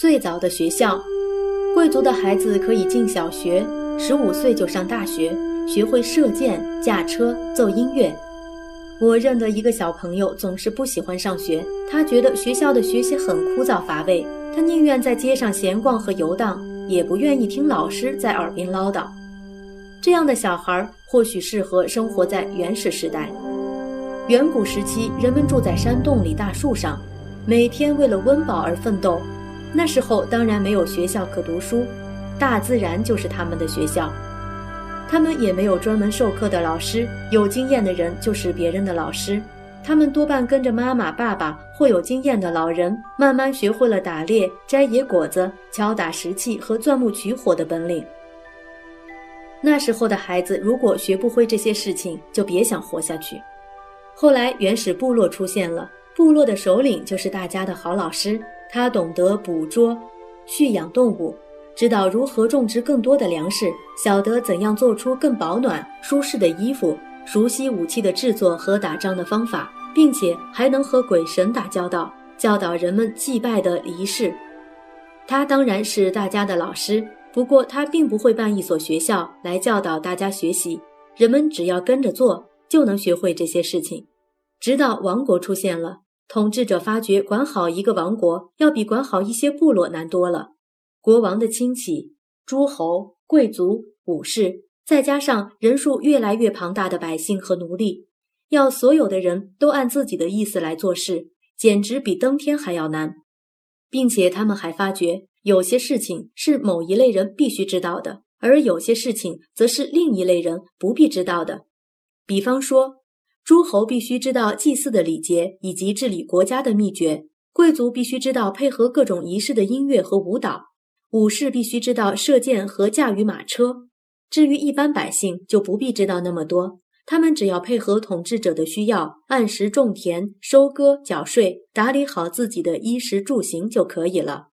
最早的学校，贵族的孩子可以进小学，十五岁就上大学，学会射箭、驾车、奏音乐。我认得一个小朋友，总是不喜欢上学，他觉得学校的学习很枯燥乏味，他宁愿在街上闲逛和游荡，也不愿意听老师在耳边唠叨。这样的小孩或许适合生活在原始时代。远古时期，人们住在山洞里、大树上，每天为了温饱而奋斗。那时候当然没有学校可读书，大自然就是他们的学校。他们也没有专门授课的老师，有经验的人就是别人的老师。他们多半跟着妈妈、爸爸或有经验的老人，慢慢学会了打猎、摘野果子、敲打石器和钻木取火的本领。那时候的孩子如果学不会这些事情，就别想活下去。后来原始部落出现了，部落的首领就是大家的好老师，他懂得捕捉、驯养动物，知道如何种植更多的粮食，晓得怎样做出更保暖、舒适的衣服，熟悉武器的制作和打仗的方法，并且还能和鬼神打交道，教导人们祭拜的仪式。他当然是大家的老师。不过他并不会办一所学校来教导大家学习，人们只要跟着做，就能学会这些事情。直到王国出现了，统治者发觉管好一个王国要比管好一些部落难多了。国王的亲戚、诸侯、贵族、武士，再加上人数越来越庞大的百姓和奴隶，要所有的人都按自己的意思来做事，简直比登天还要难。并且他们还发觉。有些事情是某一类人必须知道的，而有些事情则是另一类人不必知道的。比方说，诸侯必须知道祭祀的礼节以及治理国家的秘诀；贵族必须知道配合各种仪式的音乐和舞蹈；武士必须知道射箭和驾驭马车。至于一般百姓，就不必知道那么多，他们只要配合统治者的需要，按时种田、收割、缴税，打理好自己的衣食住行就可以了。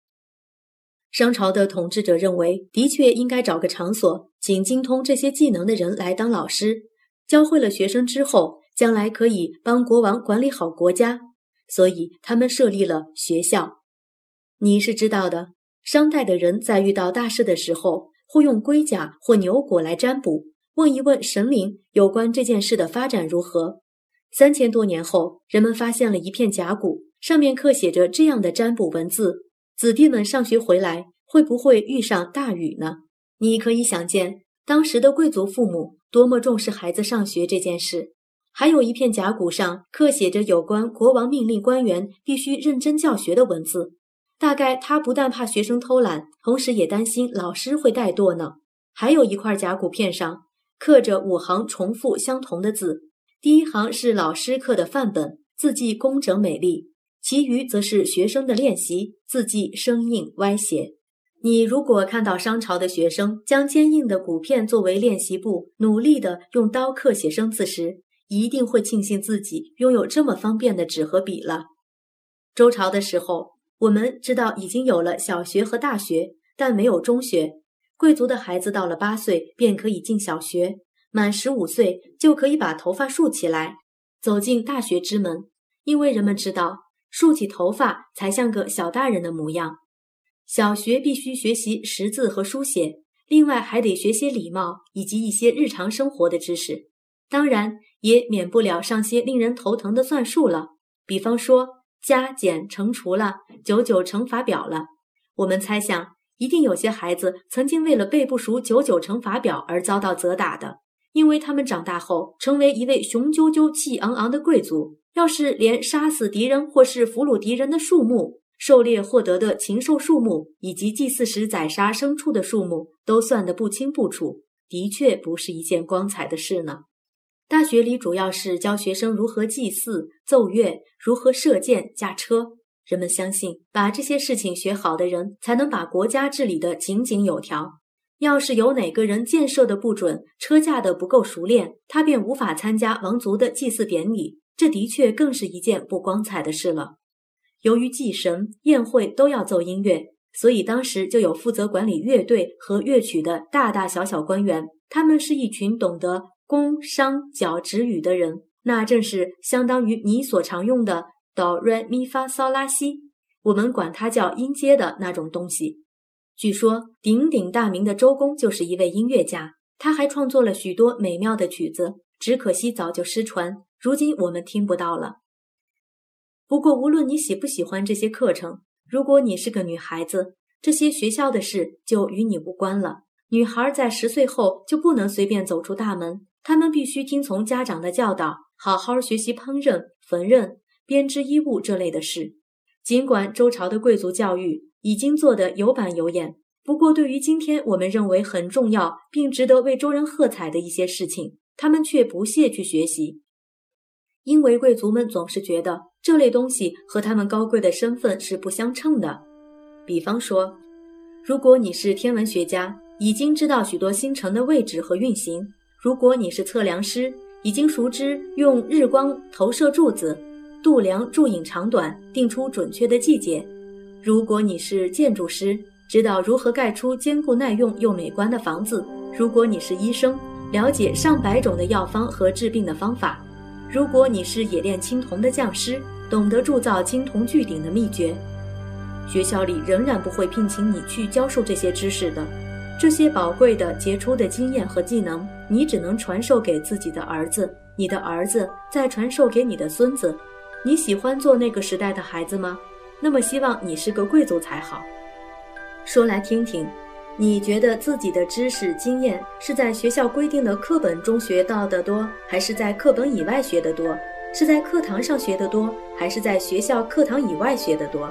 商朝的统治者认为，的确应该找个场所，请精通这些技能的人来当老师，教会了学生之后，将来可以帮国王管理好国家。所以，他们设立了学校。你是知道的，商代的人在遇到大事的时候，会用龟甲或牛骨来占卜，问一问神灵有关这件事的发展如何。三千多年后，人们发现了一片甲骨，上面刻写着这样的占卜文字。子弟们上学回来，会不会遇上大雨呢？你可以想见，当时的贵族父母多么重视孩子上学这件事。还有一片甲骨上刻写着有关国王命令官员必须认真教学的文字，大概他不但怕学生偷懒，同时也担心老师会怠惰呢。还有一块甲骨片上刻着五行重复相同的字，第一行是老师刻的范本，字迹工整美丽。其余则是学生的练习，字迹生硬歪斜。你如果看到商朝的学生将坚硬的骨片作为练习簿，努力地用刀刻写生字时，一定会庆幸自己拥有这么方便的纸和笔了。周朝的时候，我们知道已经有了小学和大学，但没有中学。贵族的孩子到了八岁便可以进小学，满十五岁就可以把头发竖起来，走进大学之门，因为人们知道。竖起头发才像个小大人的模样。小学必须学习识字和书写，另外还得学些礼貌以及一些日常生活的知识。当然，也免不了上些令人头疼的算术了，比方说加减乘除了，九九乘法表了。我们猜想，一定有些孩子曾经为了背不熟九九乘法表而遭到责打的，因为他们长大后成为一位雄赳赳、气昂昂的贵族。要是连杀死敌人或是俘虏敌人的数目、狩猎获得的禽兽数目以及祭祀时宰杀牲畜的数目都算得不清不楚，的确不是一件光彩的事呢。大学里主要是教学生如何祭祀、奏乐，如何射箭、驾车。人们相信，把这些事情学好的人，才能把国家治理得井井有条。要是有哪个人箭射的不准，车驾的不够熟练，他便无法参加王族的祭祀典礼。这的确更是一件不光彩的事了。由于祭神、宴会都要奏音乐，所以当时就有负责管理乐队和乐曲的大大小小官员。他们是一群懂得宫、商、角、徵、羽的人，那正是相当于你所常用的哆、来、咪、发、嗦、拉、西。我们管它叫音阶的那种东西。据说鼎鼎大名的周公就是一位音乐家，他还创作了许多美妙的曲子，只可惜早就失传，如今我们听不到了。不过，无论你喜不喜欢这些课程，如果你是个女孩子，这些学校的事就与你无关了。女孩在十岁后就不能随便走出大门，她们必须听从家长的教导，好好学习烹饪、缝纫、编织衣物这类的事。尽管周朝的贵族教育已经做得有板有眼，不过对于今天我们认为很重要并值得为周人喝彩的一些事情，他们却不屑去学习，因为贵族们总是觉得。这类东西和他们高贵的身份是不相称的。比方说，如果你是天文学家，已经知道许多星辰的位置和运行；如果你是测量师，已经熟知用日光投射柱子度量柱影长短，定出准确的季节；如果你是建筑师，知道如何盖出坚固耐用又美观的房子；如果你是医生，了解上百种的药方和治病的方法；如果你是冶炼青铜的匠师，懂得铸造青铜巨鼎的秘诀，学校里仍然不会聘请你去教授这些知识的。这些宝贵的、杰出的经验和技能，你只能传授给自己的儿子，你的儿子再传授给你的孙子。你喜欢做那个时代的孩子吗？那么希望你是个贵族才好。说来听听，你觉得自己的知识经验是在学校规定的课本中学到的多，还是在课本以外学的多？是在课堂上学的多，还是在学校课堂以外学的多？